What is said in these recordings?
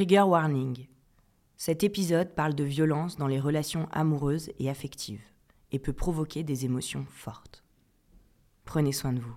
Trigger warning. Cet épisode parle de violence dans les relations amoureuses et affectives et peut provoquer des émotions fortes. Prenez soin de vous.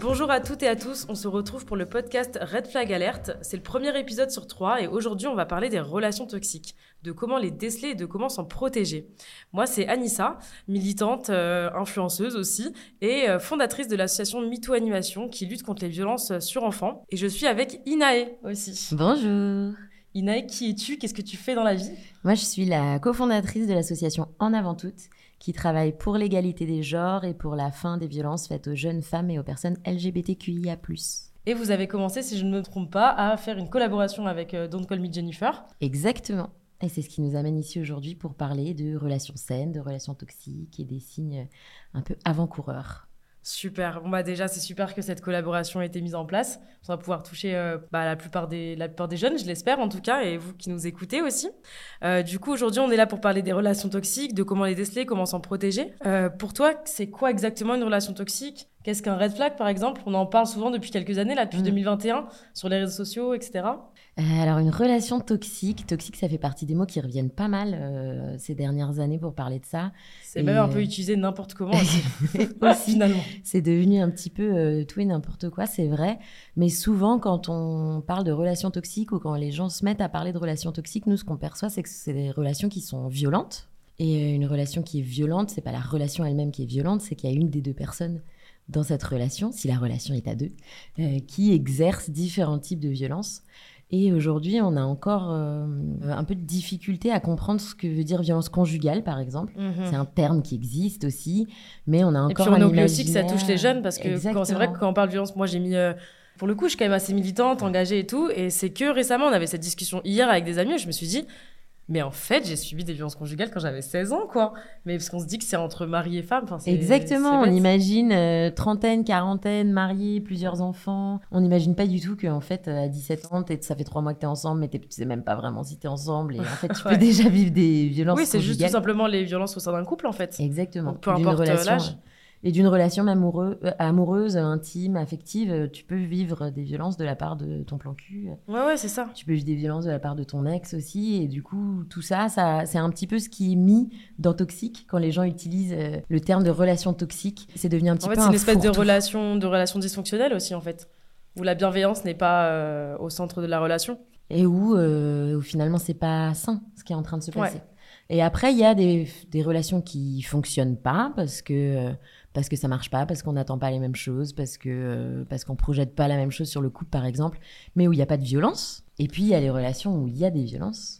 Bonjour à toutes et à tous, on se retrouve pour le podcast Red Flag Alert. C'est le premier épisode sur trois et aujourd'hui on va parler des relations toxiques, de comment les déceler et de comment s'en protéger. Moi c'est Anissa, militante, euh, influenceuse aussi et euh, fondatrice de l'association MeToo Animation qui lutte contre les violences sur enfants. Et je suis avec Inae aussi. Bonjour. Inae, qui es-tu? Qu'est-ce que tu fais dans la vie? Moi je suis la cofondatrice de l'association En Avant Toutes qui travaille pour l'égalité des genres et pour la fin des violences faites aux jeunes femmes et aux personnes LGBTQIA+. Et vous avez commencé, si je ne me trompe pas, à faire une collaboration avec euh, Don't Call Me Jennifer. Exactement. Et c'est ce qui nous amène ici aujourd'hui pour parler de relations saines, de relations toxiques et des signes un peu avant-coureurs. Super. Bon bah déjà c'est super que cette collaboration ait été mise en place. On va pouvoir toucher euh, bah, la plupart des la plupart des jeunes, je l'espère en tout cas, et vous qui nous écoutez aussi. Euh, du coup aujourd'hui on est là pour parler des relations toxiques, de comment les déceler, comment s'en protéger. Euh, pour toi c'est quoi exactement une relation toxique? Qu'est-ce qu'un red flag par exemple? On en parle souvent depuis quelques années là, depuis 2021 mm. sur les réseaux sociaux, etc. Euh, alors, une relation toxique, toxique, ça fait partie des mots qui reviennent pas mal euh, ces dernières années pour parler de ça. C'est même un peu euh, utilisé n'importe comment. finalement. C'est devenu un petit peu tout et n'importe quoi, c'est vrai. Mais souvent, quand on parle de relations toxiques ou quand les gens se mettent à parler de relations toxiques, nous, ce qu'on perçoit, c'est que c'est des relations qui sont violentes. Et une relation qui est violente, c'est pas la relation elle-même qui est violente, c'est qu'il y a une des deux personnes dans cette relation, si la relation est à deux, qui exerce différents types de violences. Et aujourd'hui, on a encore euh, un peu de difficulté à comprendre ce que veut dire violence conjugale, par exemple. Mhm. C'est un terme qui existe aussi, mais on a encore. Et puis on oublie aussi que ça touche les jeunes parce que c'est vrai que quand on parle de violence, moi j'ai mis. Euh, pour le coup, je suis quand même assez militante, engagée et tout. Et c'est que récemment, on avait cette discussion hier avec des amis et je me suis dit, mais en fait, j'ai subi des violences conjugales quand j'avais 16 ans, quoi. Mais parce qu'on se dit que c'est entre mari et femme. Exactement. On imagine euh, trentaine, quarantaine, mariés, plusieurs enfants. On n'imagine pas du tout qu'en fait, à 17 ans, ça fait trois mois que tu es ensemble, mais tu sais même pas vraiment si tu es ensemble. Et en fait, tu peux déjà vivre des violences Oui, c'est juste tout simplement les violences au sein d'un couple, en fait. Exactement. peu importe euh, l'âge. Et d'une relation amoureux, euh, amoureuse, intime, affective, euh, tu peux vivre des violences de la part de ton plan cul. Ouais, ouais, c'est ça. Tu peux vivre des violences de la part de ton ex aussi. Et du coup, tout ça, ça c'est un petit peu ce qui est mis dans toxique quand les gens utilisent euh, le terme de relation toxique. C'est devenu un petit peu. En fait, c'est une espèce de relation, de relation dysfonctionnelle aussi, en fait. Où la bienveillance n'est pas au centre de la relation. Et où, où finalement, c'est pas sain ce qui est en train de se passer. Et après, il y a des, des relations qui fonctionnent pas parce que parce que ça marche pas, parce qu'on n'attend pas les mêmes choses, parce que euh, parce qu'on projette pas la même chose sur le couple par exemple, mais où il n'y a pas de violence. Et puis il y a les relations où il y a des violences.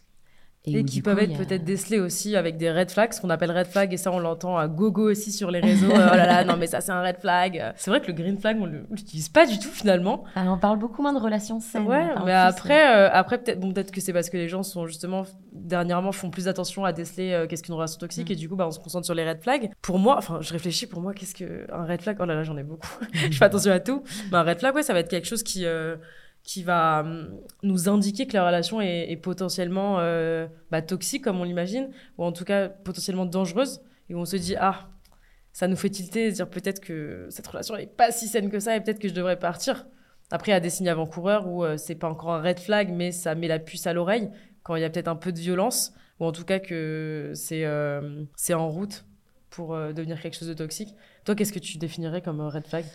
Et, qui peuvent être peut-être décelés aussi avec des red flags, ce qu'on appelle red flag, et ça on l'entend à gogo aussi sur les réseaux. oh là là, non mais ça c'est un red flag. C'est vrai que le green flag on l'utilise pas du tout finalement. Ah, on parle beaucoup moins de relations saines. Ouais, mais après, euh, après peut-être bon, peut-être que c'est parce que les gens sont justement dernièrement font plus attention à déceler euh, qu'est-ce qu'une relation toxique mm. et du coup bah on se concentre sur les red flags. Pour moi, enfin je réfléchis pour moi qu'est-ce que un red flag. Oh là là j'en ai beaucoup. je fais attention à tout. Mais un red flag ouais ça va être quelque chose qui euh, qui va hum, nous indiquer que la relation est, potentiellement euh, bah, toxique, comme on l'imagine, ou en tout cas potentiellement dangereuse, et où on se dit, ah, ça nous fait tilter, dire peut-être que cette relation n'est pas si saine que ça, et peut-être que je devrais partir. Après, il y a des signes avant-coureurs où euh, c'est pas encore un red flag, mais ça met la puce à l'oreille, quand il y a peut-être un peu de violence, ou en tout cas que c'est euh, en route pour devenir quelque chose de toxique. Toi, qu'est-ce que tu définirais comme red flag?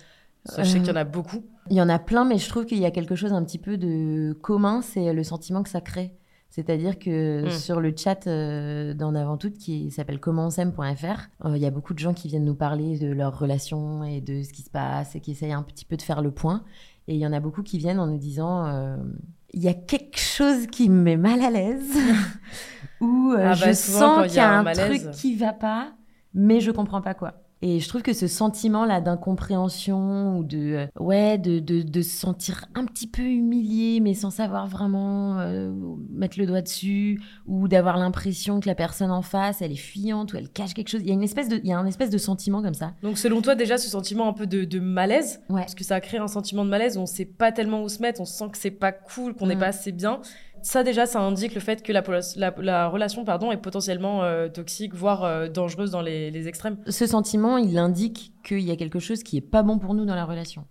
Je sais qu'il y en a beaucoup. Il y en a plein, mais je trouve qu'il y a quelque chose un petit peu de commun, c'est le sentiment que ça crée. C'est-à-dire que hmm. sur le chat euh, d'En Avant Tout, qui s'appelle commentsem.fr, euh, il y a beaucoup de gens qui viennent nous parler de leurs relations et de ce qui se passe et qui essayent un petit peu de faire le point. Et il y en a beaucoup qui viennent en nous disant euh, il y a quelque chose qui me met mal à l'aise, ou ah je bah, sens qu'il y a un, un truc qui va pas, mais je comprends pas quoi. Et je trouve que ce sentiment-là d'incompréhension ou de, euh, ouais, de, de, de, se sentir un petit peu humilié, mais sans savoir vraiment euh, mettre le doigt dessus, ou d'avoir l'impression que la personne en face, elle est fuyante ou elle cache quelque chose. Il y a une espèce de, il y a un espèce de sentiment comme ça. Donc, selon toi, déjà, ce sentiment un peu de, de malaise, ouais. parce que ça crée un sentiment de malaise, on sait pas tellement où se mettre, on sent que c'est pas cool, qu'on n'est mm. pas assez bien ça déjà, ça indique le fait que la, la, relation pardon, est potentiellement euh, toxique, voire euh, dangereuse dans les, extrêmes. Ce sentiment, il indique qu'il y a quelque chose qui est pas bon pour nous dans la relation.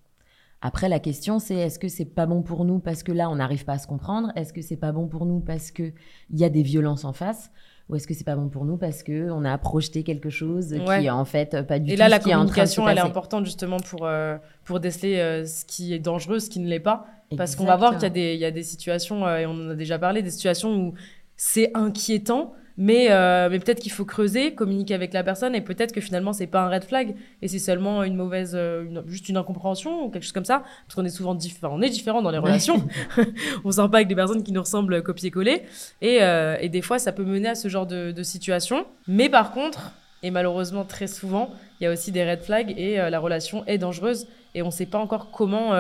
Après, la question, c'est est-ce que c'est pas bon pour nous parce que là, on n'arrive pas à se comprendre? Est-ce que c'est pas bon pour nous parce qu'il y a des violences en face? Ou est-ce que c'est pas bon pour nous parce que on a projeté quelque chose qui est en fait pas du tout Et là, la communication, elle est importante justement pour euh, pour déceler euh, ce qui est dangereux, ce qui ne l'est pas, parce qu'on va voir qu'il y a des il y a des situations euh, et on en a déjà parlé, des situations où c'est inquiétant, mais, euh, mais peut-être qu'il faut creuser, communiquer avec la personne et peut-être que finalement c'est pas un red flag et c'est seulement une mauvaise, euh, juste une incompréhension ou quelque chose comme ça. Parce qu'on est souvent différents, on est différents dans les relations. on sort pas avec des personnes qui nous ressemblent copier-coller et, euh, et des fois ça peut mener à ce genre de, de situation. Mais par contre, et malheureusement très souvent, il y a aussi des red flags et la relation est dangereuse et on sait pas encore comment.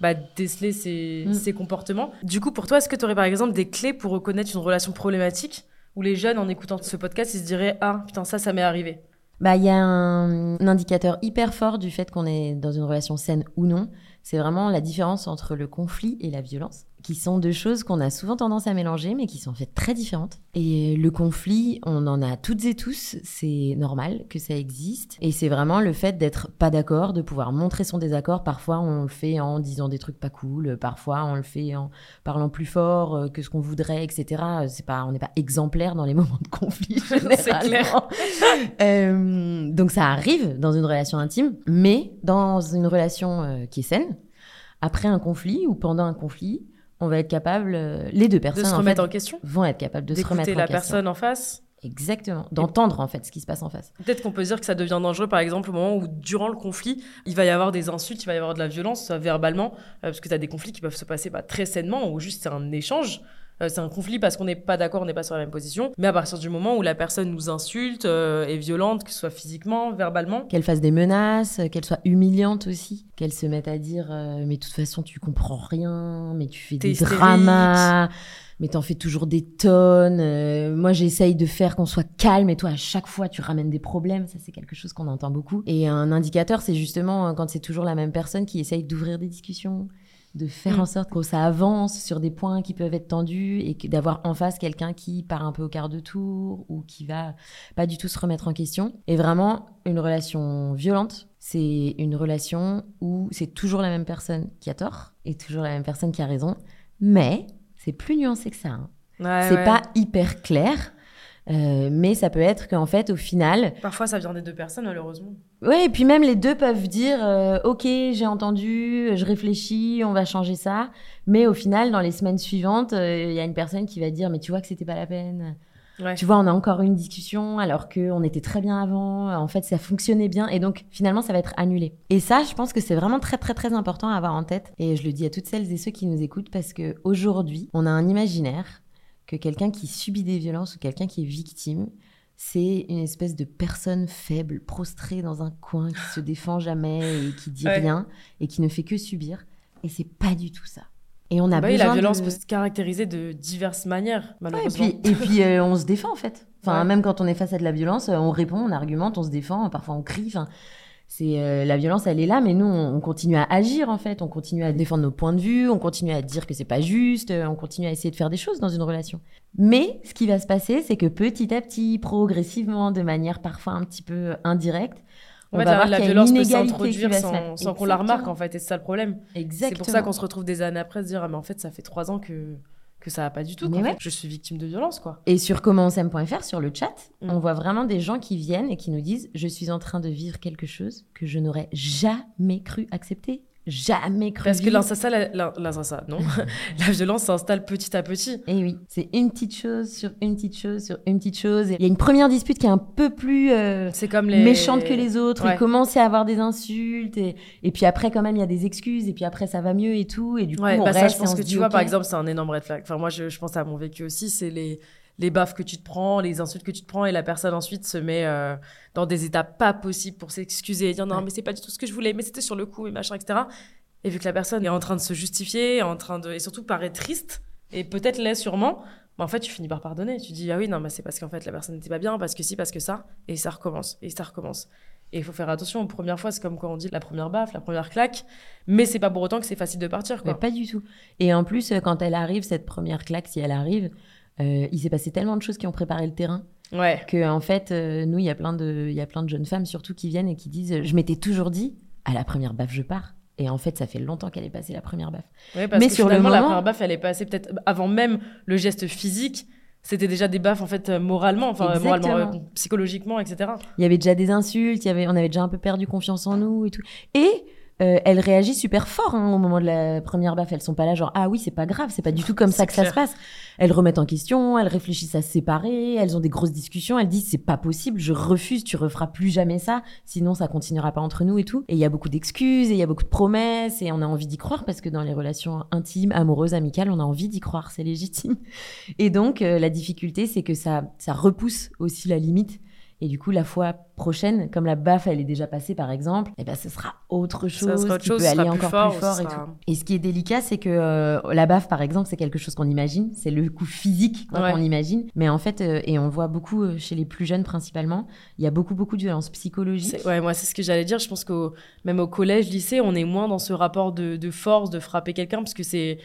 Bah, déceler ces, mm. ces comportements. Du coup, pour toi, est-ce que tu aurais par exemple des clés pour reconnaître une relation problématique? Où les jeunes, en écoutant ce podcast, ils se diraient Ah, putain, ça, ça m'est arrivé Bah, il y a un, un, indicateur hyper fort du fait qu'on est dans une relation saine ou non. C'est vraiment la différence entre le conflit et la violence qui sont deux choses qu'on a souvent tendance à mélanger, mais qui sont en fait très différentes. Et le conflit, on en a toutes et tous, c'est normal que ça existe. Et c'est vraiment le fait d'être pas d'accord, de pouvoir montrer son désaccord. Parfois, on le fait en disant des trucs pas cool, parfois, on le fait en parlant plus fort euh, que ce qu'on voudrait, etc. C'est pas, on n'est pas exemplaire dans les moments de conflit, généralement. euh, donc ça arrive dans une relation intime, mais dans une relation euh, qui est saine, après un conflit ou pendant un conflit, on va être capable, euh, les deux personnes de se remettre en, question, vont être capables de se remettre en la personne en face. Exactement, d'entendre en fait ce qui se passe en face. Peut-être qu'on peut dire que ça devient dangereux, par exemple, au moment où, durant le conflit, il va y avoir des insultes, il va y avoir de la violence, verbalement, euh, parce que tu as des conflits qui peuvent se passer bah, très sainement, ou juste c'est un échange. Euh, c'est un conflit parce qu'on n'est pas d'accord, on n'est pas sur la même position. Mais à partir du moment où la personne nous insulte, euh, est violente, que ce soit physiquement, verbalement. Qu'elle fasse des menaces, qu'elle soit humiliante aussi. Qu'elle se mette à dire euh, Mais de toute façon, tu comprends rien, mais tu fais des dramas mais t'en fais toujours des tonnes. moi, j'essaye de faire qu'on soit calme et toi, à chaque fois, tu ramènes des problèmes. Ça, c'est quelque chose qu'on entend beaucoup. Et un indicateur, c'est justement quand c'est toujours la même personne qui essaye d'ouvrir des discussions, de faire mm. en sorte que ça avance sur des points qui peuvent être tendus et d'avoir en face quelqu'un qui part un peu au quart de tour ou qui va pas du tout se remettre en question. Et vraiment, une relation violente, c'est une relation où c'est toujours la même personne qui a tort et toujours la même personne qui a raison, mais c'est plus nuancé que ça. Hein. c'est pas hyper clair. Euh, mais ça peut être qu'en fait, au final. Parfois, ça vient des deux personnes, malheureusement. Oui, et puis même les deux peuvent dire euh, Ok, j'ai entendu, je réfléchis, on va changer ça. Mais au final, dans les semaines suivantes, euh, il y a une personne qui va dire Mais tu vois que c'était pas la peine. Tu vois, on a encore une discussion alors qu'on était très bien avant. En fait, ça fonctionnait bien. Et donc, finalement, ça va être annulé. Et ça, je pense que c'est vraiment très, très, très important à avoir en tête. Et je le dis à toutes celles et ceux qui nous écoutent parce qu'aujourd'hui, on a un imaginaire que quelqu'un qui subit des violences ou quelqu'un qui est victime, c'est une espèce de personne faible, prostrée dans un coin, qui se défend jamais et qui dit rien et qui ne fait que subir. Et c'est pas du tout ça. Et on a bah besoin la violence peut se caractériser de diverses manières, malheureusement. et puis, et puis euh, on se défend en fait. Enfin, même quand on est face à de la violence, on répond, on argumente, on se défend, parfois on crie. Enfin, c'est euh, la violence, elle est là, mais nous, on, continue à agir en fait, on continue à défendre nos points de vue, on continue à dire que c'est pas juste, euh, on continue à essayer de faire des choses dans une relation. Mais ce qui va se passer, c'est que petit à petit, progressivement, de manière parfois un petit peu indirecte, on va voir la, la violence peut s'introduire sans, sans qu'on la remarque en fait, et c'est ça le problème. Exactement. C'est pour ça qu'on se retrouve des années après se dire ah mais en fait ça fait trois ans que que ça va pas du tout. Je suis victime de violence, quoi. Et sur commentsem.fr, sur le chat, mm. on voit vraiment des gens qui viennent et qui nous disent Je suis en train de vivre quelque chose que je n'aurais jamais cru accepter jamais cru. Parce que l'insassa, non, la violence s'installe petit à petit. Et eh oui, c'est une petite chose sur une petite chose sur une petite chose. Il y a une première dispute qui est un peu plus euh, c'est comme les... méchante que les autres. Il commence à avoir des insultes et, et puis après quand même il y a des excuses et puis après ça va mieux et tout et du coup on bah reste. Ça, je pense que tu vois par exemple c'est un énorme red flag. Enfin moi je, je pense à mon vécu aussi, c'est les les baffes que tu te prends, les insultes que tu te prends, et la personne ensuite se met euh, dans des états pas possibles pour s'excuser et dire non, mais c'est pas du tout ce que je voulais, mais c'était sur le coup, et machin, etc. Et vu que la personne est en train de se justifier, en train de, et surtout paraît triste, et peut-être l'est sûrement, bah, en fait, tu finis par pardonner. Tu dis, ah oui, non, mais c'est parce qu'en fait, la personne n'était pas bien, parce que si, parce que ça, et ça recommence, et ça recommence. Et il faut faire attention, aux premières fois, c'est comme quand on dit la première baffe, la première claque, mais c'est pas pour autant que c'est facile de partir. Quoi. pas du tout. Et en plus, quand elle arrive, cette première claque, si elle arrive, euh, il s'est passé tellement de choses qui ont préparé le terrain. Ouais. Que en fait, euh, nous, il y a plein de, il y a plein de jeunes femmes surtout qui viennent et qui disent, je m'étais toujours dit, à la première baffe, je pars. Et en fait, ça fait longtemps qu'elle est passée la première baffe. Ouais, parce Mais que sur le finalement, la moment- première baffe, elle est passée peut-être avant même le geste physique. C'était déjà des baffes, en fait, euh, moralement, enfin, moralement, euh, psychologiquement, etc. Il y avait déjà des insultes, il y avait, on avait déjà un peu perdu confiance en nous et tout. Et euh, elle réagit super fort hein, au moment de la première baffe. Elles sont pas là genre ah oui c'est pas grave, c'est pas du tout comme ça que ça se passe. Elles remettent en question, elles réfléchissent à se séparer, elles ont des grosses discussions. Elles disent c'est pas possible, je refuse, tu referas plus jamais ça, sinon ça continuera pas entre nous et tout. Et il y a beaucoup d'excuses et il y a beaucoup de promesses et on a envie d'y croire parce que dans les relations intimes, amoureuses, amicales, on a envie d'y croire, c'est légitime. Et donc euh, la difficulté c'est que ça ça repousse aussi la limite. Et du coup, la fois prochaine, comme la baffe, elle est déjà passée, par exemple, eh ben, ce sera autre chose Ça sera autre qui chose, peut aller plus encore fort, plus fort et sera- tout. Et ce qui est délicat, c'est que euh, la baffe, par exemple, c'est quelque chose qu'on imagine, c'est le coup physique Ouais. qu'on imagine. Mais en fait, euh, et on voit beaucoup euh, chez les plus jeunes principalement, il y a beaucoup, beaucoup de violences psychologiques. C'est- Ouais, moi, c'est ce que j'allais dire. Je pense qu'au même au collège, lycée, on est moins dans ce rapport de, de force, de frapper quelqu'un, parce que c'est.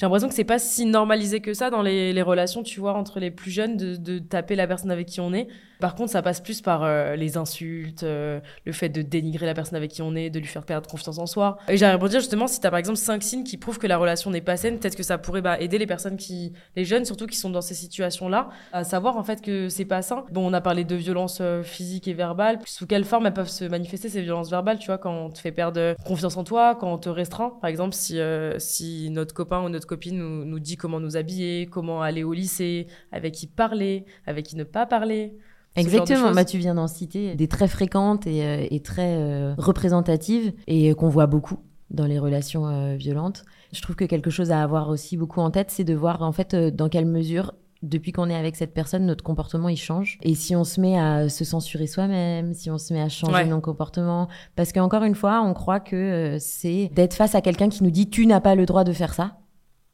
J'ai l'impression que c'est pas si normalisé que ça dans les, relations, tu vois, entre les plus jeunes, de, taper la personne avec qui on est. Par contre, ça passe plus par euh, les insultes, euh, le fait de dénigrer la personne avec qui on est, de lui faire perdre confiance en soi. Et j'allais rebondir justement, si t'as par exemple cinq signes qui prouvent que la relation n'est pas saine, peut-être que ça pourrait bah, aider les personnes qui, les jeunes surtout qui sont dans ces situations-là, à savoir en fait que c'est pas sain. Bon, on a parlé de violences euh, physiques et verbales. Sous quelle forme elles peuvent se manifester ces violences verbales, tu vois, quand on te fait perdre confiance en toi, quand on te restreint? Par exemple, si, si notre copain ou notre copine nous, nous dit comment nous habiller, comment aller au lycée, avec qui parler, avec qui ne pas parler. Exactement, bah, tu viens d'en citer des très fréquentes et, euh, et très euh, représentatives et euh, qu'on voit beaucoup dans les relations euh, violentes. Je trouve que quelque chose à avoir aussi beaucoup en tête, c'est de voir en fait dans quelle mesure depuis qu'on est avec cette personne, notre comportement il change. Et si on se met à se censurer soi-même, si on se met à changer Ouais. nos comportements, parce qu'encore une fois, on croit que c'est d'être face à quelqu'un qui nous dit tu n'as pas le droit de faire ça,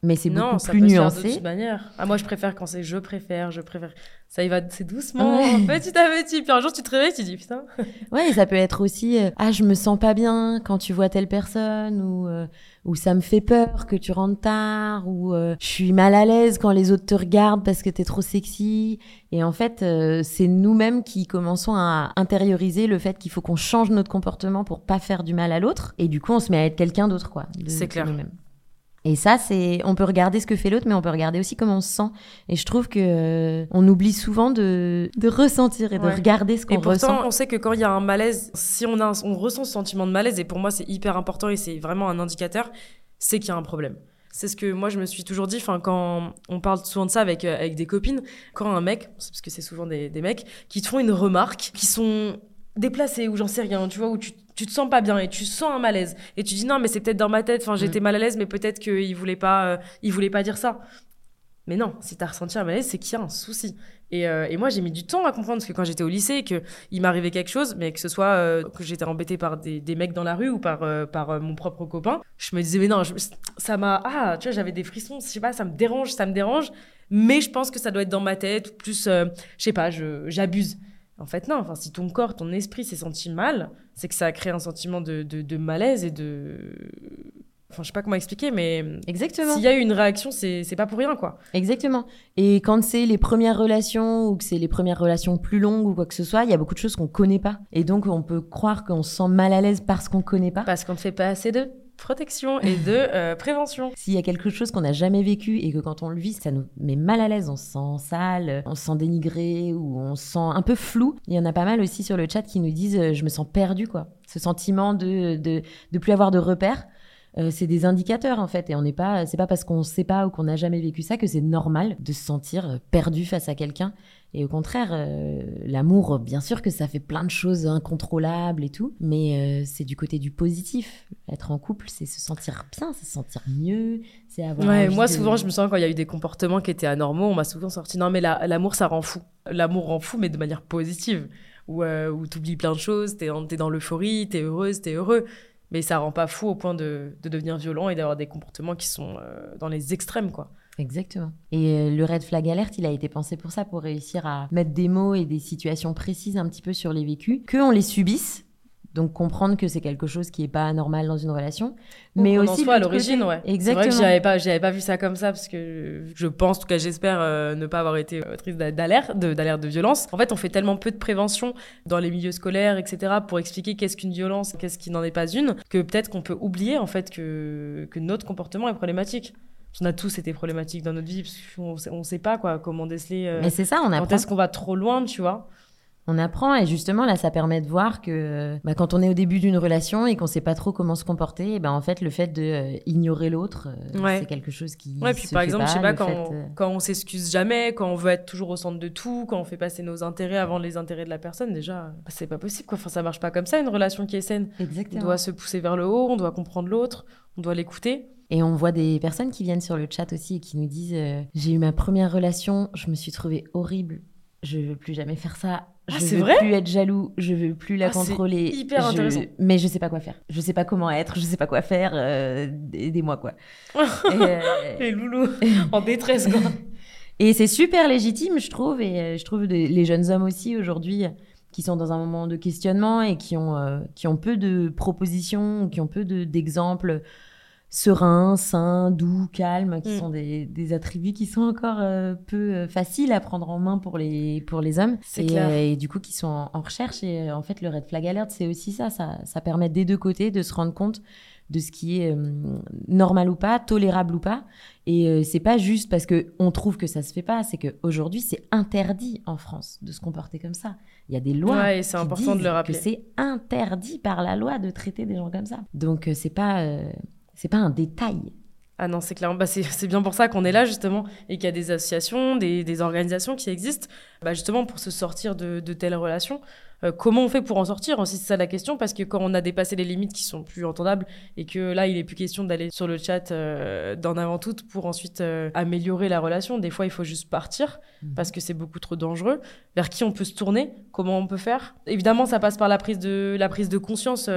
mais c'est beaucoup ça plus peut se faire nuancé. d'autres manières. Ah, moi, je préfère quand c'est je préfère, je préfère. Ça y va, c'est doucement, Ouais. petit à petit. Puis un jour, tu te réveilles, tu dis putain. Ouais, et ça peut être aussi euh, ah je me sens pas bien quand tu vois telle personne ou euh, ou ça me fait peur que tu rentres tard ou euh, je suis mal à l'aise quand les autres te regardent parce que t'es trop sexy et en fait c'est nous-mêmes qui commençons à intérioriser le fait qu'il faut qu'on change notre comportement pour pas faire du mal à l'autre et du coup on se met à être quelqu'un d'autre quoi. C'est clair. nous-mêmes. Et ça, c'est, on peut regarder ce que fait l'autre, mais on peut regarder aussi comment on se sent. Et je trouve que euh, on oublie souvent de, de ressentir et de regarder ce Et qu'on ressent. pourtant, on sait que quand il y a un malaise, si on, a un- on ressent ce sentiment de malaise, et pour moi c'est hyper important et c'est vraiment un indicateur, c'est qu'il y a un problème. C'est ce que moi je me suis toujours dit, enfin quand on parle souvent de ça avec, euh, avec des copines, quand un mec, parce que c'est souvent des, des mecs, qui te font une remarque, qui sont déplacés ou j'en sais rien, tu vois, où tu, tu te sens pas bien et tu sens un malaise et tu dis non mais c'est peut-être dans ma tête, enfin j'étais mal à l'aise mais peut-être qu'il voulait pas, euh, il voulait pas dire ça. Mais non, si t'as ressenti un malaise, c'est qu'il y a un souci. Et, euh, et moi, j'ai mis du temps à comprendre parce que quand j'étais au lycée, que il m'arrivait quelque chose, mais que ce soit euh, que j'étais embêtée par des, des mecs dans la rue ou par, euh, par mon propre copain, je me disais, mais non, je- ça m'a. Ah, tu vois, j'avais des frissons, je sais pas, ça me dérange, ça me dérange, mais je pense que ça doit être dans ma tête, plus, je sais pas, j'abuse. En fait, non, enfin, si ton corps, ton esprit s'est senti mal, c'est que ça a créé un sentiment de, de, de malaise et de. Enfin, je sais pas comment expliquer, mais Exactement. s'il y a eu une réaction, c'est pas pour rien, quoi. Exactement. Et quand c'est les premières relations ou que c'est les premières relations plus longues ou quoi que ce soit, il y a beaucoup de choses qu'on connaît pas. Et donc, on peut croire qu'on se sent mal à l'aise parce qu'on connaît pas. Parce qu'on ne fait pas assez de protection et de euh, prévention. S'il y a quelque chose qu'on n'a jamais vécu et que quand on le vit, ça nous met mal à l'aise, on se sent sale, on se sent dénigré ou on se sent un peu flou. Il y en a pas mal aussi sur le chat qui nous disent euh, je me sens perdu quoi. Ce sentiment de de, de plus avoir de repères. Euh, c'est des indicateurs en fait et on n'est pas c'est pas parce qu'on sait pas ou qu'on n'a jamais vécu ça que c'est normal de se sentir euh, perdu face à quelqu'un et au contraire euh, l'amour bien sûr que ça fait plein de choses incontrôlables et tout mais euh, c'est du côté du positif être en couple c'est se sentir bien c'est se sentir mieux c'est avoir Ouais, moi de- souvent je me sens quand il y a eu des comportements qui étaient anormaux, on m'a souvent sorti non mais la- l'amour ça rend fou. L'amour rend fou mais de manière positive. Où, euh, où t'oublies plein de choses, t'es, t'es dans l'euphorie, t'es heureuse, t'es heureux. Mais ça rend pas fou au point de, de devenir violent et d'avoir des comportements qui sont euh, dans les extrêmes quoi. Exactement. Et euh, le red flag alerte, il a été pensé pour ça, pour réussir à mettre des mots et des situations précises un petit peu sur les vécus, que on les subisse Donc comprendre que c'est quelque chose qui est pas normal dans une relation, Ou mais qu'on en aussi soit à l'origine, ouais. C'est Exactement. vrai que j'avais pas, j'avais pas vu ça comme ça parce que je pense, en tout cas j'espère euh, ne pas avoir été autrice d'a- d'alerte, de, d'alerte de violence. En fait, on fait tellement peu de prévention dans les milieux scolaires, etc., pour expliquer qu'est-ce qu'une violence, qu'est-ce qui n'en est pas une, que peut-être qu'on peut oublier en fait que, que notre comportement est problématique. On a tous été problématiques dans notre vie parce qu'on sait- on sait pas quoi, comment déceler. euh, Mais c'est ça, on quand apprend. est-ce qu'on va trop loin, tu vois On apprend et justement là, ça permet de voir que bah, quand on est au début d'une relation et qu'on sait pas trop comment se comporter, et ben en fait le fait de euh, ignorer l'autre, euh, Ouais. c'est quelque chose qui Ouais, puis se par exemple, pas, je sais pas, quand, fait, on, euh, quand on s'excuse jamais, quand on veut être toujours au centre de tout, quand on fait passer nos intérêts avant les intérêts de la personne, déjà, bah, c'est pas possible, quoi. Enfin, ça marche pas comme ça, une relation qui est saine. On Exactement. doit se pousser vers le haut, on doit comprendre l'autre, on doit l'écouter. Et on voit des personnes qui viennent sur le chat aussi et qui nous disent euh, J'ai eu ma première relation, je me suis trouvée horrible, je veux plus jamais faire ça. Je Ah, veux vrai plus être jaloux, je veux plus la Ah, contrôler. hyper je- intéressant. Mais je sais pas quoi faire. Je sais pas comment être, je sais pas quoi faire. euh, Aidez-moi quoi. Euh, Les loulous, en détresse, quoi. Et c'est super légitime, je trouve. Et euh, je trouve des- les jeunes hommes aussi aujourd'hui qui sont dans un moment de questionnement et qui ont, euh, qui ont peu de propositions, qui ont peu de- sereins, sains, doux, calmes, qui Mm. sont des, des attributs qui sont encore euh, peu euh, faciles à prendre en main pour les, pour les hommes. C'est et, clair. euh, et du coup, qui sont en, en recherche. Et en fait, le Red Flag Alert, c'est aussi ça, ça. Ça permet des deux côtés de se rendre compte de ce qui est euh, normal ou pas, tolérable ou pas. Et euh, c'est pas juste parce que on trouve que ça se fait pas, c'est qu'aujourd'hui c'est interdit en France de se comporter comme ça. Il y a des lois Ouais, et c'est qui important de disent le rappeler. que c'est interdit par la loi de traiter des gens comme ça. Donc euh, c'est pas c'est pas un détail. Ah non, c'est clair. Bah, c'est bien pour ça qu'on est là, justement, et qu'il y a des associations, des, des organisations qui existent, bah, justement, pour se sortir de, de telles relations. Euh, comment on fait pour en sortir aussi, c'est ça la question, parce que quand on a dépassé les limites qui sont plus entendables, et que là, il est plus question d'aller sur le chat euh, d'en avant tout pour ensuite euh, améliorer la relation, des fois, il faut juste partir, parce que c'est beaucoup trop dangereux. Vers qui on peut se tourner Comment on peut faire? Évidemment, ça passe par la prise de, la prise de conscience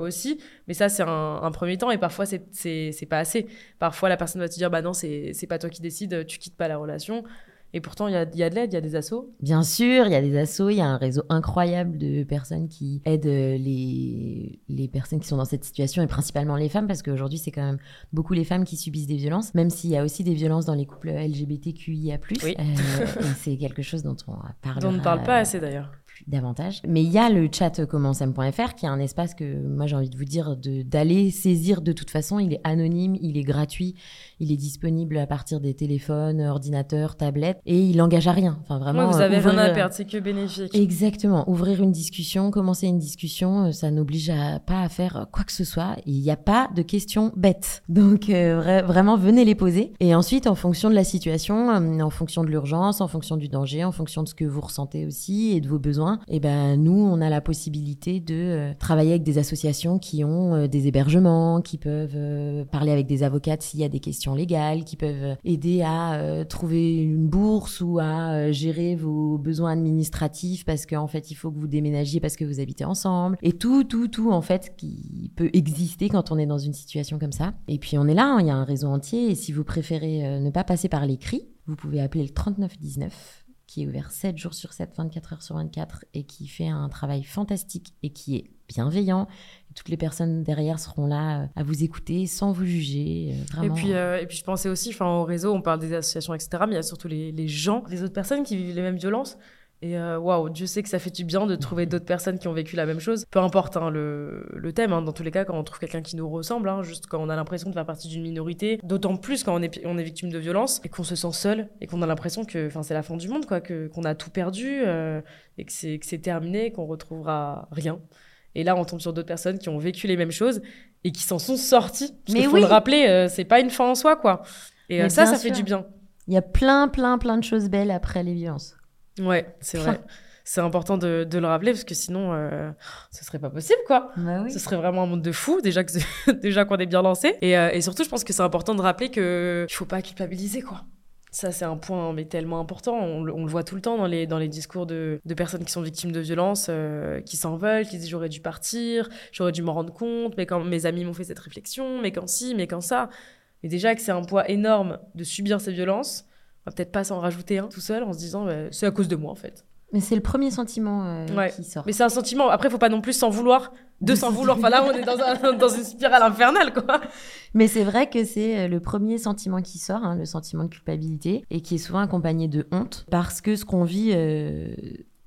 aussi, mais ça, c'est un, un premier temps, et parfois, c'est- pas assez. Parfois, la personne va te dire, bah non, c'est c'est pas toi qui décides, tu quittes pas la relation. Et pourtant, il y a, il y a de l'aide, il y a des assos. Bien sûr, il y a des assos, il y a un réseau incroyable de personnes qui aident euh, les, les personnes qui sont dans cette situation et principalement les femmes parce qu'aujourd'hui c'est quand même beaucoup les femmes qui subissent des violences, même s'il y a aussi des violences dans les couples LGBTQIA+. Oui. Euh, c'est quelque chose dont on parle dont on ne parle pas assez d'ailleurs. Davantage. Mais il y a le chat commencem.fr qui est un espace que moi j'ai envie de vous dire d'aller saisir de toute façon. Il est anonyme, il est gratuit, il est disponible à partir des téléphones, ordinateurs, tablettes et il engage à rien. Enfin vraiment. Vous euh, avez rien ouvrir- à perdre, c'est que bénéfique. Exactement. Ouvrir une discussion, commencer une discussion, euh, ça n'oblige à, pas à faire quoi que ce soit. Il n'y a pas de questions bêtes. Donc euh, vra- vraiment, venez les poser. Et ensuite, en fonction de la situation, euh, en fonction de l'urgence, en fonction du danger, en fonction de ce que vous ressentez aussi et de vos besoins, et ben nous, on a la possibilité de euh, travailler avec des associations qui ont euh, des hébergements, qui peuvent euh, parler avec des avocates s'il y a des questions légales, qui peuvent aider à trouver une bourse ou à gérer vos besoins administratifs parce qu'en fait il faut que vous déménagiez parce que vous habitez ensemble et tout tout tout en fait qui peut exister quand on est dans une situation comme ça. Et puis on est là hein, il y a un réseau entier et si vous préférez ne pas passer par l'écrit vous pouvez appeler le 3919 qui est ouvert 7 jours sur 7, 24 heures sur 24 et qui fait un travail fantastique et qui est bienveillant. Toutes les personnes derrière seront là euh, à vous écouter sans vous juger. euh, Et puis, euh, et puis je pensais aussi, enfin, au réseau, on parle des associations, etc., mais il y a surtout les, les gens, les autres personnes qui vivent les mêmes violences. Et euh, waouh, Dieu sait que ça fait du bien de trouver d'autres personnes qui ont vécu la même chose. Peu importe hein, le, le thème, hein, dans tous les cas, quand on trouve quelqu'un qui nous ressemble, hein, juste quand on a l'impression de faire partie d'une minorité, d'autant plus quand on est, on est victime de violence et qu'on se sent seul et qu'on a l'impression que c'est la fin du monde, quoi, que, qu'on a tout perdu euh, et que c'est, que c'est terminé, qu'on retrouvera rien. Et là, on tombe sur d'autres personnes qui ont vécu les mêmes choses et qui s'en sont sorties. Parce Mais faut oui. le rappeler, euh, c'est pas une fin en soi, quoi. Et euh, ça, ça fait du bien. Il y a plein, plein, plein de choses belles après les violences. Ouais, c'est vrai. C'est important de, de le rappeler parce que sinon, euh, ce serait pas possible, quoi. Bah oui. Ce serait vraiment un monde de fous, déjà que c'est- déjà qu'on est bien lancé. Et, euh, et surtout, je pense que c'est important de rappeler que il faut pas culpabiliser, quoi. Ça, c'est un point mais tellement important. On, le- on le voit tout le temps dans les, dans les discours de, de personnes qui sont victimes de violences, euh, qui s'en veulent, qui disent j'aurais dû partir, j'aurais dû m'en rendre compte, mais quand mes amis m'ont fait cette réflexion, mais quand si, mais quand ça. Mais déjà que c'est un poids énorme de subir ces violences, on va peut-être pas s'en rajouter un tout seul en se disant bah, c'est à cause de moi en fait. Mais c'est le premier sentiment euh, Ouais. qui sort. Mais c'est un sentiment. Après, faut pas non plus s'en vouloir de s'en vouloir. Enfin là, on est dans, un- dans une spirale infernale, quoi. Mais c'est vrai que c'est euh, le premier sentiment qui sort, hein, le sentiment de culpabilité, et qui est souvent accompagné de honte, parce que ce qu'on vit, euh,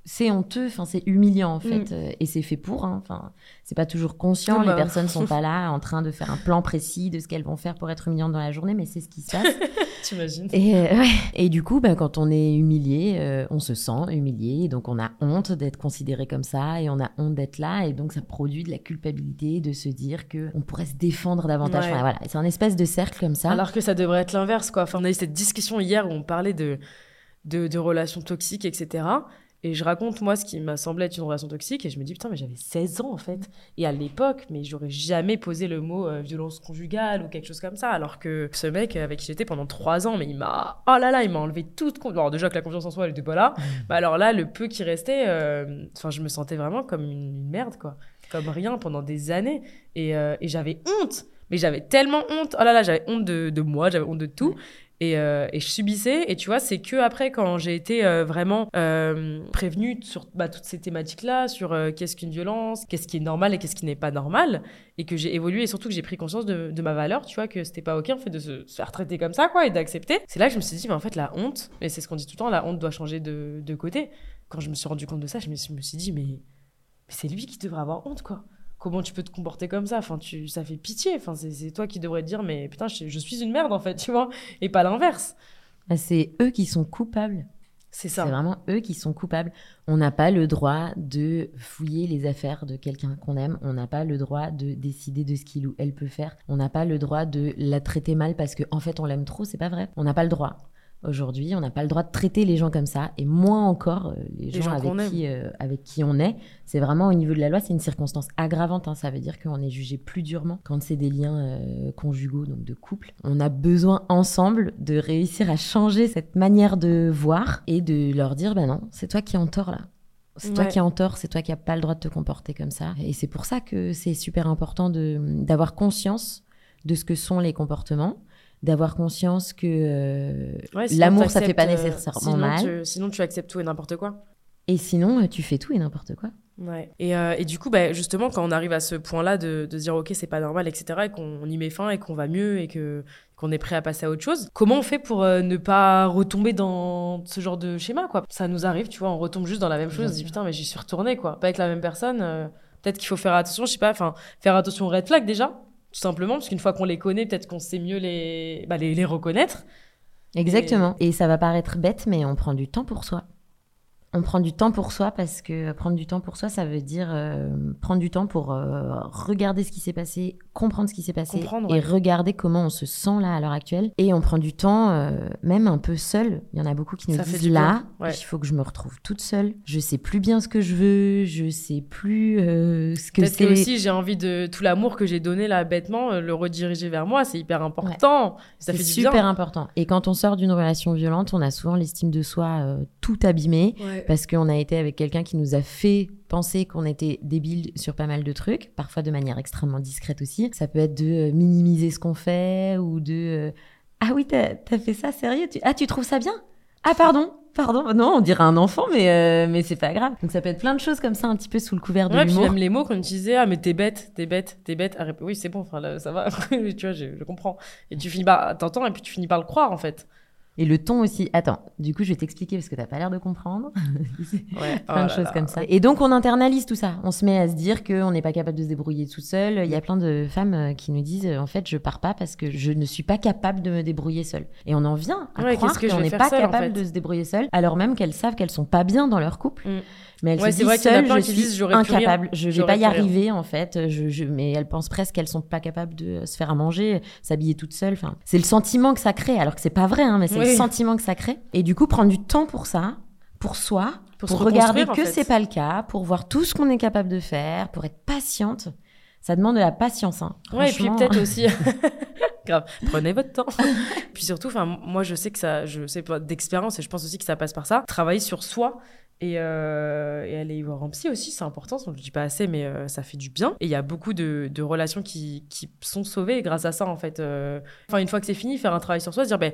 c'est honteux, enfin c'est humiliant en fait, euh, et c'est fait pour. hein. Enfin, c'est pas toujours conscient, Mm. Ah bah. les personnes sont pas là en train de faire un plan précis de ce qu'elles vont faire pour être humiliantes dans la journée, mais c'est ce qui se passe. T'imagines Et, euh, ouais. et du coup, bah, quand on est humilié, euh, on se sent humilié, donc on a honte d'être considéré comme ça, et on a honte d'être là, et donc ça produit de la culpabilité de se dire que on pourrait se défendre davantage. Ouais. Enfin, voilà, c'est un espèce de cercle comme ça. Alors que ça devrait être l'inverse, quoi. Enfin, on a eu cette discussion hier où on parlait de, de, de relations toxiques, etc. Et je raconte, moi, ce qui m'a semblé être une relation toxique, et je me dis, putain, mais j'avais 16 ans, en fait. Et à l'époque, mais j'aurais jamais posé le mot euh, violence conjugale ou quelque chose comme ça. Alors que ce mec avec qui j'étais pendant 3 ans, mais il m'a. Oh là là, il m'a enlevé toute confiance. Alors, déjà que la confiance en soi, elle était pas là. Bah, alors là, le peu qui restait, euh, enfin, je me sentais vraiment comme une, une merde, quoi. Comme rien pendant des années. Et, euh, et j'avais honte. Mais j'avais tellement honte. Oh là là, j'avais honte de, de moi, j'avais honte de tout. Et, euh, et je subissais. Et tu vois, c'est que après, quand j'ai été euh, vraiment euh, prévenue sur bah, toutes ces thématiques-là, sur qu'est-ce qu'une violence, qu'est-ce qui est normal et qu'est-ce qui n'est pas normal, et que j'ai évolué et surtout que j'ai pris conscience de, ma valeur, tu vois, que c'était pas ok en fait de se, faire traiter comme ça, quoi, et d'accepter. C'est là que je me suis dit, mais en fait, la honte, et c'est ce qu'on dit tout le temps, la honte doit changer de, côté. Quand je me suis rendu compte de ça, je me suis, dit, mais c'est lui qui devrait avoir honte, quoi. Comment tu peux te comporter comme ça? Enfin, tu, ça fait pitié. Enfin, c'est c'est toi qui devrais te dire, mais putain, je, je suis une merde en fait, tu vois, et pas l'inverse. Bah, C'est eux qui sont coupables. C'est C'est ça. vraiment eux qui sont coupables. On n'a pas le droit de fouiller les affaires de quelqu'un qu'on aime. On n'a pas le droit de décider de ce qu'il ou elle peut faire. On n'a pas le droit de la traiter mal parce qu'en en fait on l'aime trop. C'est pas vrai. On n'a pas le droit. Aujourd'hui, on n'a pas le droit de traiter les gens comme ça, et moins encore euh, les, gens, gens avec, qu'on aime. qui, euh, avec qui on est. C'est vraiment au niveau de la loi, c'est une circonstance aggravante. hein. Ça veut dire qu'on est jugé plus durement quand c'est des liens euh, conjugaux, donc de couple. On a besoin ensemble de réussir à changer cette manière de voir et de leur dire, ben non, c'est toi qui es en tort là. C'est toi qui es en tort, c'est toi qui n'as pas le droit de te comporter comme ça. Et c'est pour ça que c'est super important d'avoir conscience de ce que sont les comportements, d'avoir conscience que euh, Ouais, l'amour, ça fait pas euh, nécessairement sinon mal. tu- sinon, tu acceptes tout et n'importe quoi. Et sinon, euh, tu fais tout et n'importe quoi. Ouais. Et, euh, et du coup, bah, justement, quand on arrive à ce point-là de, de dire, OK, c'est pas normal, etc., et qu'on y met fin et qu'on va mieux et que qu'on est prêt à passer à autre chose, comment on fait pour euh, ne pas retomber dans ce genre de schéma, quoi? Ça nous arrive, tu vois, on retombe juste dans la même chose, on se dit, putain, mais j'y suis retourné, quoi. Pas avec la même personne. euh, peut-être qu'il faut faire attention, je sais pas, enfin, faire attention aux red flags déjà, tout simplement, parce qu'une fois qu'on les connaît, peut-être qu'on sait mieux les, bah, les, les reconnaître. Exactement. Et... ça va paraître bête, mais on prend du temps pour soi. On prend du temps pour soi parce que prendre du temps pour soi, ça veut dire euh, prendre du temps pour euh, regarder ce qui s'est passé, comprendre ce qui s'est passé et regarder comment on se sent là à l'heure actuelle. Et on prend du temps, euh, même un peu seul. Il y en a beaucoup qui nous Ça disent du là, ouais. il faut que je me retrouve toute seule. Je sais plus bien ce que je veux, je sais plus euh, ce que Peut-être que c'est. aussi j'ai envie de tout l'amour que j'ai donné là bêtement, euh, le rediriger vers moi, c'est hyper important. Ça C'est fait du super bien. important. Et quand on sort d'une relation violente, on a souvent l'estime de soi euh, tout abîmée. Ouais. parce qu'on a été avec quelqu'un qui nous a fait penser qu'on était débile sur pas mal de trucs, parfois de manière extrêmement discrète aussi. Ça peut être de euh, minimiser ce qu'on fait ou de euh, ah oui t'as as fait ça sérieux? Tu... ah tu trouves ça bien? Ah pardon pardon non on dirait un enfant mais euh, mais c'est pas grave donc ça peut être plein de choses comme ça un petit peu sous le couvert de Ouais, puis même les mots qu'on utilisait, ah mais t'es bête, t'es bête, t'es bête. Ah, oui, c'est bon, enfin là, ça va, tu vois, je, je comprends. Et tu finis par, t'entends, et puis tu finis par le croire en fait. Et le ton aussi attends du coup je vais t'expliquer parce que t'as pas l'air de comprendre Ouais. plein de choses comme ça. Et donc on internalise tout ça. On se met à se dire qu'on n'est pas capable de se débrouiller tout seul. Il y a plein de femmes euh, qui nous disent euh, en fait je pars pas parce que je ne suis pas capable de me débrouiller seule. Et on en vient à Ouais, croire qu'on n'est pas seule, en capable fait de se débrouiller seule, alors même qu'elles savent qu'elles sont pas bien dans leur couple. Mm. Mais elles Ouais, se disent seules, je suis disent, incapable, je vais pas y rien. arriver en fait. Je, je- mais elles pensent presque qu'elles sont pas capables de se faire à manger, s'habiller toutes seules. Enfin, c'est le sentiment que ça crée, alors que c'est pas vrai, hein, mais c'est le Oui. sentiment que ça crée. Et du coup, prendre du temps pour ça, pour soi, Pour regarder en que c'est pas le cas, pour voir tout ce qu'on est capable de faire, pour être patiente. Ça demande de la patience. Hein. Ouais, et puis peut-être aussi. Grave, prenez votre temps. puis surtout, enfin, moi je sais que ça, je sais pas d'expérience et je pense aussi que ça passe par ça. Travailler sur soi et, euh, et aller voir un psy aussi, c'est important. Je le dis pas assez, mais euh, ça fait du bien. Et il y a beaucoup de, de relations qui, qui sont sauvées grâce à ça en fait. Euh, Enfin, une fois que c'est fini, faire un travail sur soi, se dire ben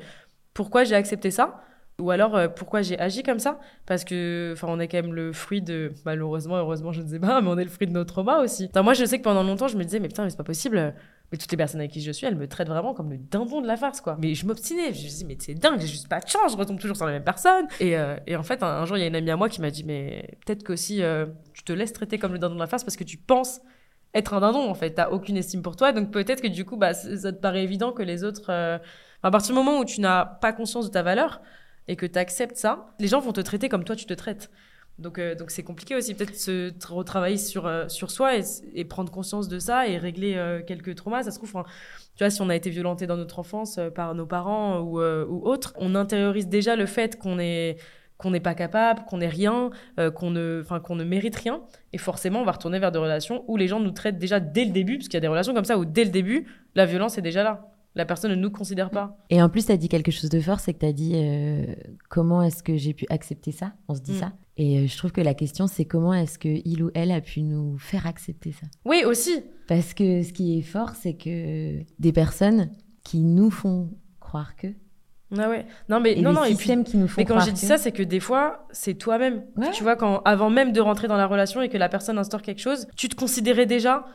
pourquoi j'ai accepté ça Ou alors, euh, pourquoi j'ai agi comme ça Parce que, enfin, on est quand même le fruit de, malheureusement, heureusement, je ne sais pas, mais on est le fruit de nos traumas aussi. moi, je sais que pendant longtemps, je me disais, mais putain, mais c'est pas possible. Mais toutes les personnes avec qui je suis, elles me traitent vraiment comme le dindon de la farce, quoi. Mais je m'obstinais. Je me disais, mais c'est dingue, j'ai juste pas de chance, je retombe toujours sur la même personne. Et, euh, en fait, un, jour, il y a une amie à moi qui m'a dit, mais peut-être qu'aussi, euh, tu te laisses traiter comme le dindon de la farce parce que tu penses être un dindon, en fait. T'as aucune estime pour toi. Donc peut-être que du coup, bah, ça te paraît évident que les autres. Euh, à partir du moment où tu n'as pas conscience de ta valeur et que tu acceptes ça, les gens vont te traiter comme toi tu te traites. Donc, euh, donc c'est compliqué aussi, peut-être se retravailler sur, euh, sur soi et, prendre conscience de ça et régler euh, quelques traumas. Ça se trouve, tu vois, si on a été violenté dans notre enfance par nos parents ou, ou autres, on intériorise déjà le fait qu'on est qu'on n'est pas capable, qu'on n'est rien, qu'on ne, qu'on ne mérite rien, et forcément on va retourner vers des relations où les gens nous traitent déjà dès le début, parce qu'il y a des relations comme ça où dès le début la violence est déjà là la personne ne nous considère pas. Et en plus, tu as dit quelque chose de fort, c'est que tu as dit euh, comment est-ce que j'ai pu accepter ça? On se dit mm. ça? Et euh, je trouve que la question, c'est comment est-ce que il ou elle a pu nous faire accepter ça? Oui, aussi. Parce que ce qui est fort, c'est que des personnes qui nous font croire que. Ah ouais. Non mais et non non et puis qui nous font mais quand j'ai dit ça c'est que des fois c'est toi-même. Tu vois quand avant même de rentrer dans la relation et que la personne instaure quelque chose, tu te considérais déjà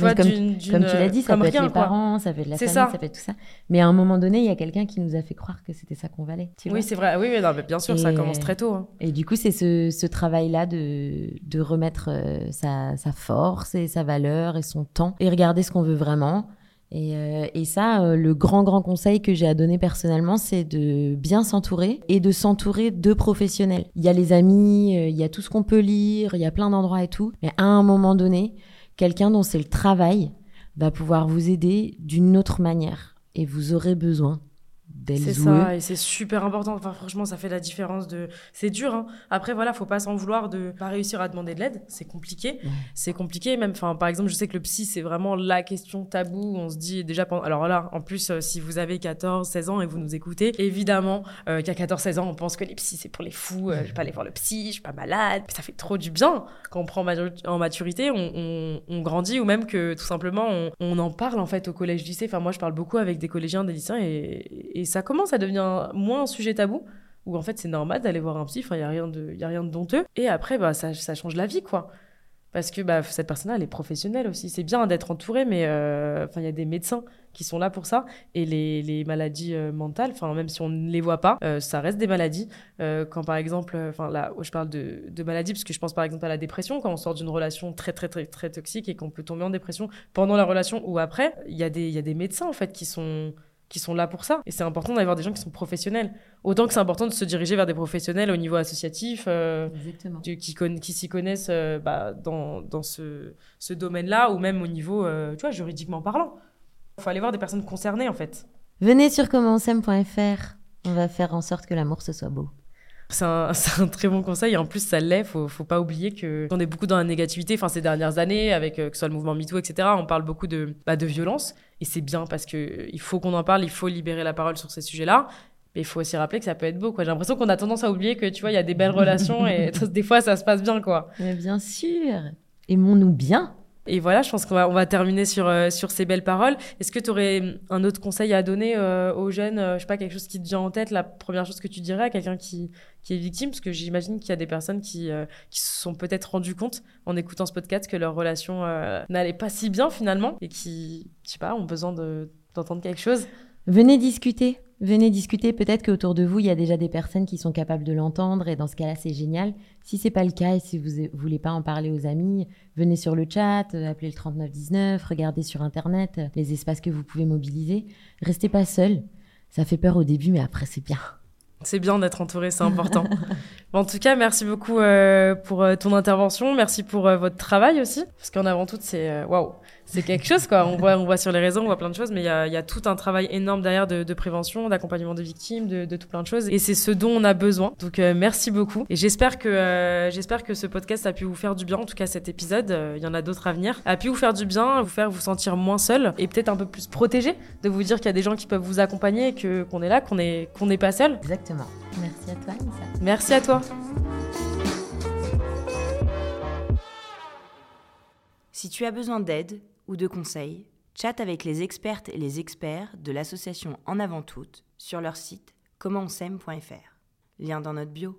comme, tu l'as dit, ça peut être les parents, ça peut être la famille, ça. peut être tout ça. Mais à un moment donné, il y a quelqu'un qui nous a fait croire que c'était ça qu'on valait. oui, c'est vrai. Oui, mais bien sûr, ça commence très tôt. Hein. Et du coup, c'est ce, travail-là de, de remettre euh, sa, force et sa valeur et son temps et regarder ce qu'on veut vraiment. Et, euh, et ça, euh, le grand, grand conseil que j'ai à donner personnellement, c'est de bien s'entourer et de s'entourer de professionnels. Il y a les amis, il y a tout ce qu'on peut lire, il y a plein d'endroits et tout. Mais à un moment donné, quelqu'un dont c'est le travail va pouvoir vous aider d'une autre manière et vous aurez besoin c'est ça, et c'est super important. Enfin, franchement, ça fait la différence. De... C'est dur. Hein. Après, voilà, faut pas s'en vouloir de pas réussir à demander de l'aide. C'est compliqué. C'est compliqué. Même, enfin, par exemple, je sais que le psy, c'est vraiment la question taboue. On se dit déjà. Alors là, en plus, euh, si vous avez 14, 16 ans et vous nous écoutez, évidemment, euh, qu'à 14, 16 ans, on pense que les psys, c'est pour les fous. Euh, je vais pas aller voir le psy, je suis pas malade. Ça fait trop du bien. Quand on prend en maturité, on, on, grandit ou même que tout simplement, on, on, en parle en fait au collège-lycée. Enfin, moi, je parle beaucoup avec des collégiens, des lycéens et, et ça commence à devenir moins un sujet tabou où en fait c'est normal d'aller voir un psy, il n'y a, rien de, y a rien de donteux. Et après, bah, ça, ça change la vie, quoi. Parce que bah, cette personne-là, elle est professionnelle aussi. C'est bien d'être entouré, mais euh, il y a des médecins qui sont là pour ça. Et les, les maladies euh, mentales, même si on ne les voit pas, euh, ça reste des maladies. quand par exemple, enfin là, je parle de, de maladies, parce que je pense par exemple à la dépression, quand on sort d'une relation très, très, très, très toxique et qu'on peut tomber en dépression pendant la relation ou après, il y, a des, y a des médecins en fait qui sont qui sont là pour ça. Et c'est important d'avoir des gens qui sont professionnels. Autant que c'est important de se diriger vers des professionnels au niveau associatif, euh, qui, qui s'y connaissent euh, bah, dans, dans ce, ce domaine-là, ou même au niveau, euh, tu vois, juridiquement parlant. Il faut aller voir des personnes concernées, en fait. Venez sur commentsem.fr. On va faire en sorte que l'amour, ce soit beau. C'est un, un, très bon conseil et en plus ça l'est, faut, faut pas oublier que on est beaucoup dans la négativité, enfin ces dernières années avec euh, que ce soit le mouvement MeToo, etc. On parle beaucoup de, bah, de violence et c'est bien parce que euh, il faut qu'on en parle, il faut libérer la parole sur ces sujets-là. Mais il faut aussi rappeler que ça peut être beau, quoi. J'ai l'impression qu'on a tendance à oublier que, tu vois, il y a des belles relations et des fois, ça se passe bien, quoi. Mais bien sûr. Aimons-nous bien. Et voilà, je pense qu'on va, on va terminer sur, euh, sur ces belles paroles. Est-ce que tu aurais un autre conseil à donner euh, aux jeunes euh, Je sais pas, quelque chose qui te vient en tête, la première chose que tu dirais à quelqu'un qui, qui est victime? Parce que j'imagine qu'il y a des personnes qui, qui se sont peut-être rendues compte en écoutant ce podcast que leur relation n'allait pas si bien finalement et qui, je sais pas, ont besoin d'entendre quelque chose. Venez discuter. Venez discuter. Peut-être qu'autour de vous, il y a déjà des personnes qui sont capables de l'entendre et dans ce cas-là, c'est génial. Si c'est pas le cas et si vous voulez pas en parler aux amis, venez sur le chat, euh, appelez le 3919, regardez sur Internet euh, les espaces que vous pouvez mobiliser. Restez pas seul. Ça fait peur au début, mais après, c'est bien. C'est bien d'être entouré, c'est important. en tout cas, merci beaucoup euh, pour ton intervention. Merci pour votre travail aussi. Parce qu'en avant tout, c'est waouh c'est quelque chose quoi. On voit, on voit sur les réseaux, on voit plein de choses, mais il y a, y a, tout un travail énorme derrière de, de prévention, d'accompagnement des victimes, de, de, tout plein de choses. Et c'est ce dont on a besoin. Donc euh, merci beaucoup. Et j'espère que euh, j'espère que ce podcast a pu vous faire du bien. En tout cas, cet épisode, euh, il y en a d'autres à venir, a pu vous faire du bien, vous faire vous sentir moins seul et peut-être un peu plus protégé, de vous dire qu'il y a des gens qui peuvent vous accompagner, que qu'on est là, qu'on est qu'on n'est pas seul. Exactement. Merci à toi, Lisa. Merci à toi. Si tu as besoin d'aide ou de conseils, chatte avec les expertes et les experts de l'association En Avant Toutes sur leur site commentsem.fr. Lien dans notre bio.